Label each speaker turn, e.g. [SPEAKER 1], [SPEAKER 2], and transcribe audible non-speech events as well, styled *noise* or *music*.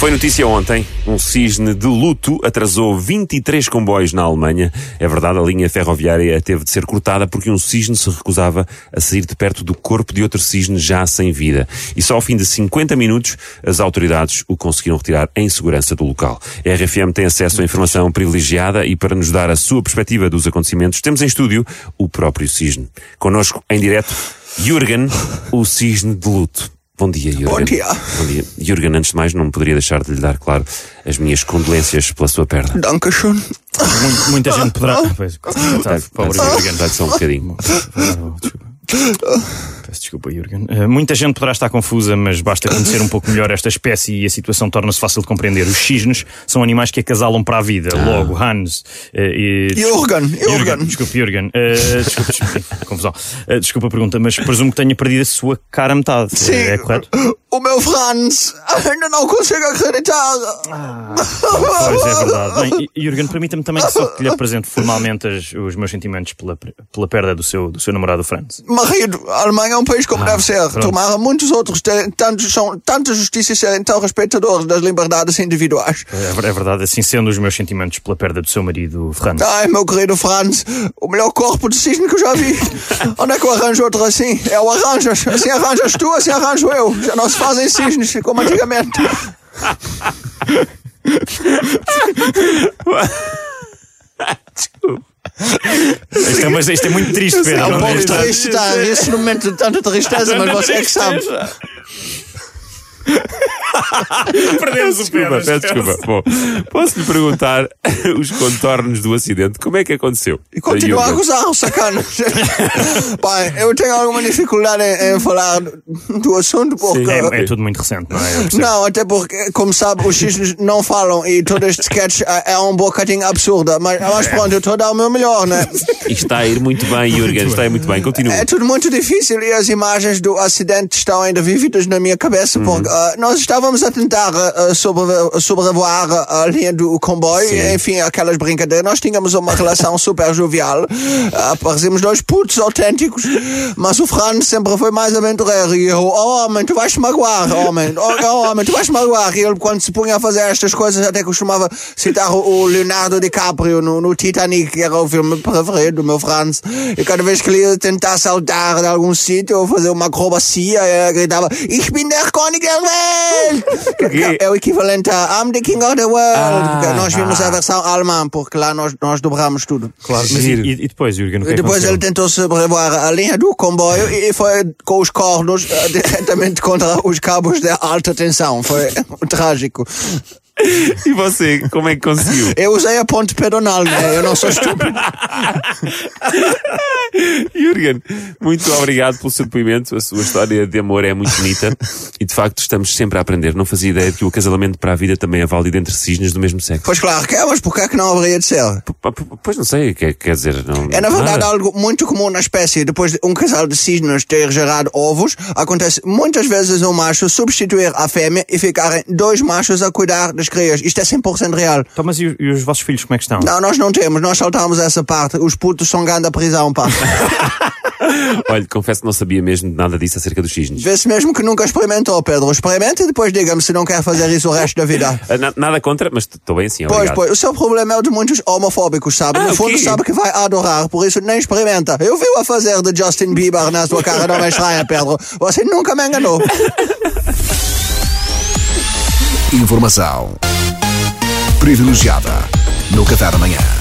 [SPEAKER 1] Foi notícia ontem. Um cisne de luto atrasou 23 comboios na Alemanha. É verdade, a linha ferroviária teve de ser cortada porque um cisne se recusava a sair de perto do corpo de outro cisne já sem vida. E só ao fim de 50 minutos as autoridades o conseguiram retirar em segurança do local. A RFM tem acesso a informação privilegiada e para nos dar a sua perspectiva dos acontecimentos, temos em estúdio o próprio cisne. Connosco em direto, Jürgen, o cisne de luto. Bom dia, Jürgen.
[SPEAKER 2] Bom dia.
[SPEAKER 1] Bom dia. Jürgen, antes de mais, não poderia deixar de lhe dar, claro, as minhas condolências pela sua perda.
[SPEAKER 2] Dankeschön.
[SPEAKER 3] Muito- muita gente poderá. Ah, Pois, pobre Jürgen.
[SPEAKER 1] Dá-lhe só um bocadinho.
[SPEAKER 3] Ah, desculpa. Desculpa, Jürgen. Eh, muita gente poderá estar confusa, mas basta conhecer um pouco melhor esta espécie e a situação torna-se fácil de compreender. Os cisnes são animais que acasalam para a vida. Logo, Hans. eh, e,
[SPEAKER 2] Jürgen, Jürgen.
[SPEAKER 3] Desculpe, Jürgen. Eh, desculpe, desculpe, *laughs* confusão. Eh, desculpa a pergunta, mas presumo que tenha perdido a sua cara a metade.
[SPEAKER 2] Sim.
[SPEAKER 3] É correto?
[SPEAKER 2] O meu Franz ainda não consigo acreditar.
[SPEAKER 3] Pois é verdade. Bem, Jürgen, permita-me também só que lhe apresente formalmente as- os meus sentimentos pela, pela perda do seu, do seu namorado Franz.
[SPEAKER 2] Marido, a Alemanha é um país como
[SPEAKER 3] Ah,
[SPEAKER 2] deve ser.
[SPEAKER 3] pronto.
[SPEAKER 2] Tomara muitos outros tantos, são tanta justiça e serem tão respeitadores das liberdades individuais.
[SPEAKER 3] É, ver- é verdade, assim sendo os meus sentimentos pela perda do seu marido Franz.
[SPEAKER 2] Ai, meu querido Franz, o melhor corpo de cisne que eu já vi. *laughs* Onde é que eu arranjo outro assim? É o arranjas. Assim arranjas tu, assim arranjo eu. Já não se fazem cisnes como antigamente.
[SPEAKER 3] Isto é, mas isto é muito triste, Pedro.
[SPEAKER 2] É um
[SPEAKER 3] não
[SPEAKER 2] pouco
[SPEAKER 3] Isto-
[SPEAKER 2] triste, está esse momento de tanta tristeza, mas você é que sabe. *laughs* *laughs*
[SPEAKER 3] Perdemos o
[SPEAKER 1] Desculpa, peço desculpa. Bom, posso-lhe perguntar *laughs* os contornos do acidente? Como é que aconteceu?
[SPEAKER 2] E continua a o sacana. *laughs* Pai, eu tenho alguma dificuldade em, em falar do assunto porque.
[SPEAKER 3] É, é tudo muito recente, não é?
[SPEAKER 2] Não, até porque, como sabe, os cisnes não falam e todo este sketch é é um bocadinho absurdo. Mas, mas pronto, eu estou a dar o meu melhor, né?
[SPEAKER 1] E está a ir muito bem, Jürgen. Está a ir muito bem. Continua.
[SPEAKER 2] É tudo muito difícil e as imagens do acidente estão ainda vívidas na minha cabeça porque ah, nós estávamos a tentar ah, sobre- sobrevoar a linha do comboio,
[SPEAKER 1] Sim.
[SPEAKER 2] enfim, aquelas brincadeiras. Nós tínhamos uma relação super jovial, ah, parecíamos dois putos autênticos, mas o Franz sempre foi mais aventureiro e eu, oh homem, tu vais te magoar, homem, oh, oh, homem, tu vais te magoar. E ele, quando se punha a fazer estas coisas, até costumava citar o, o Leonardo DiCaprio no, no Titanic, que era o filme preferido do meu Franz. E cada vez que ele ia tentar saltar de algum sítio ou fazer uma acrobacia, ele gritava: Ich bin der König der Welt! É o equivalente a I'm the King of the World.
[SPEAKER 1] Ah,
[SPEAKER 2] Porque nós vimos
[SPEAKER 1] ah.
[SPEAKER 2] a versão alemã, porque lá nós, nós dobramos tudo.
[SPEAKER 3] Claro, mas e, e- depois, Jürgen, o que é
[SPEAKER 2] Depois
[SPEAKER 3] aconteceu?
[SPEAKER 2] ele tentou sobrevoar a linha do comboio e foi com os cornos eh, *laughs* diretamente contra os cabos de alta tensão. Foi *laughs* trágico. *laughs*
[SPEAKER 1] E você, como é que conseguiu?
[SPEAKER 2] Eu usei a ponte pedonal, né? Eu não sou estúpido. *laughs*
[SPEAKER 1] Jürgen, muito obrigado pelo seu depoimento. A sua história de amor é muito bonita e de facto estamos sempre a aprender. Não fazia ideia de que o acasalamento para a vida também é válido entre cisnes do mesmo sexo.
[SPEAKER 2] Pois claro que é, mas porquê é que não haveria de ser?
[SPEAKER 1] P- Pois não sei, quer, quer dizer. Não,
[SPEAKER 2] É na verdade
[SPEAKER 1] nada.
[SPEAKER 2] algo muito comum na espécie. Depois de um casal de cisnes ter gerado ovos, acontece muitas vezes um macho substituir a fêmea e ficarem dois machos a cuidar das crias. Isto é 100% real.
[SPEAKER 3] Então, mas e, os- e os vossos filhos como é que estão?
[SPEAKER 2] Não, nós não temos, nós saltamos essa parte. Os putos são grande a prisão, pá. *laughs*
[SPEAKER 1] Olha, confesso que não sabia mesmo nada disso acerca dos cisnes.
[SPEAKER 2] Vê-se mesmo que nunca experimentou, Pedro. Experimente e depois diga-me se não quer fazer isso o resto da vida.
[SPEAKER 1] Ah, na- Nada contra, mas estou bem assim,
[SPEAKER 2] Pois,
[SPEAKER 1] obrigado.
[SPEAKER 2] pois, o seu problema é o de muitos homofóbicos, sabe?
[SPEAKER 1] Ah,
[SPEAKER 2] no
[SPEAKER 1] o
[SPEAKER 2] fundo,
[SPEAKER 1] quê?
[SPEAKER 2] sabe que vai adorar, por isso nem experimenta. Eu vi a fazer de Justin Bieber na sua cara, não me estranha, Pedro. Você nunca me enganou. *laughs*
[SPEAKER 4] Informação privilegiada no Café da manhã.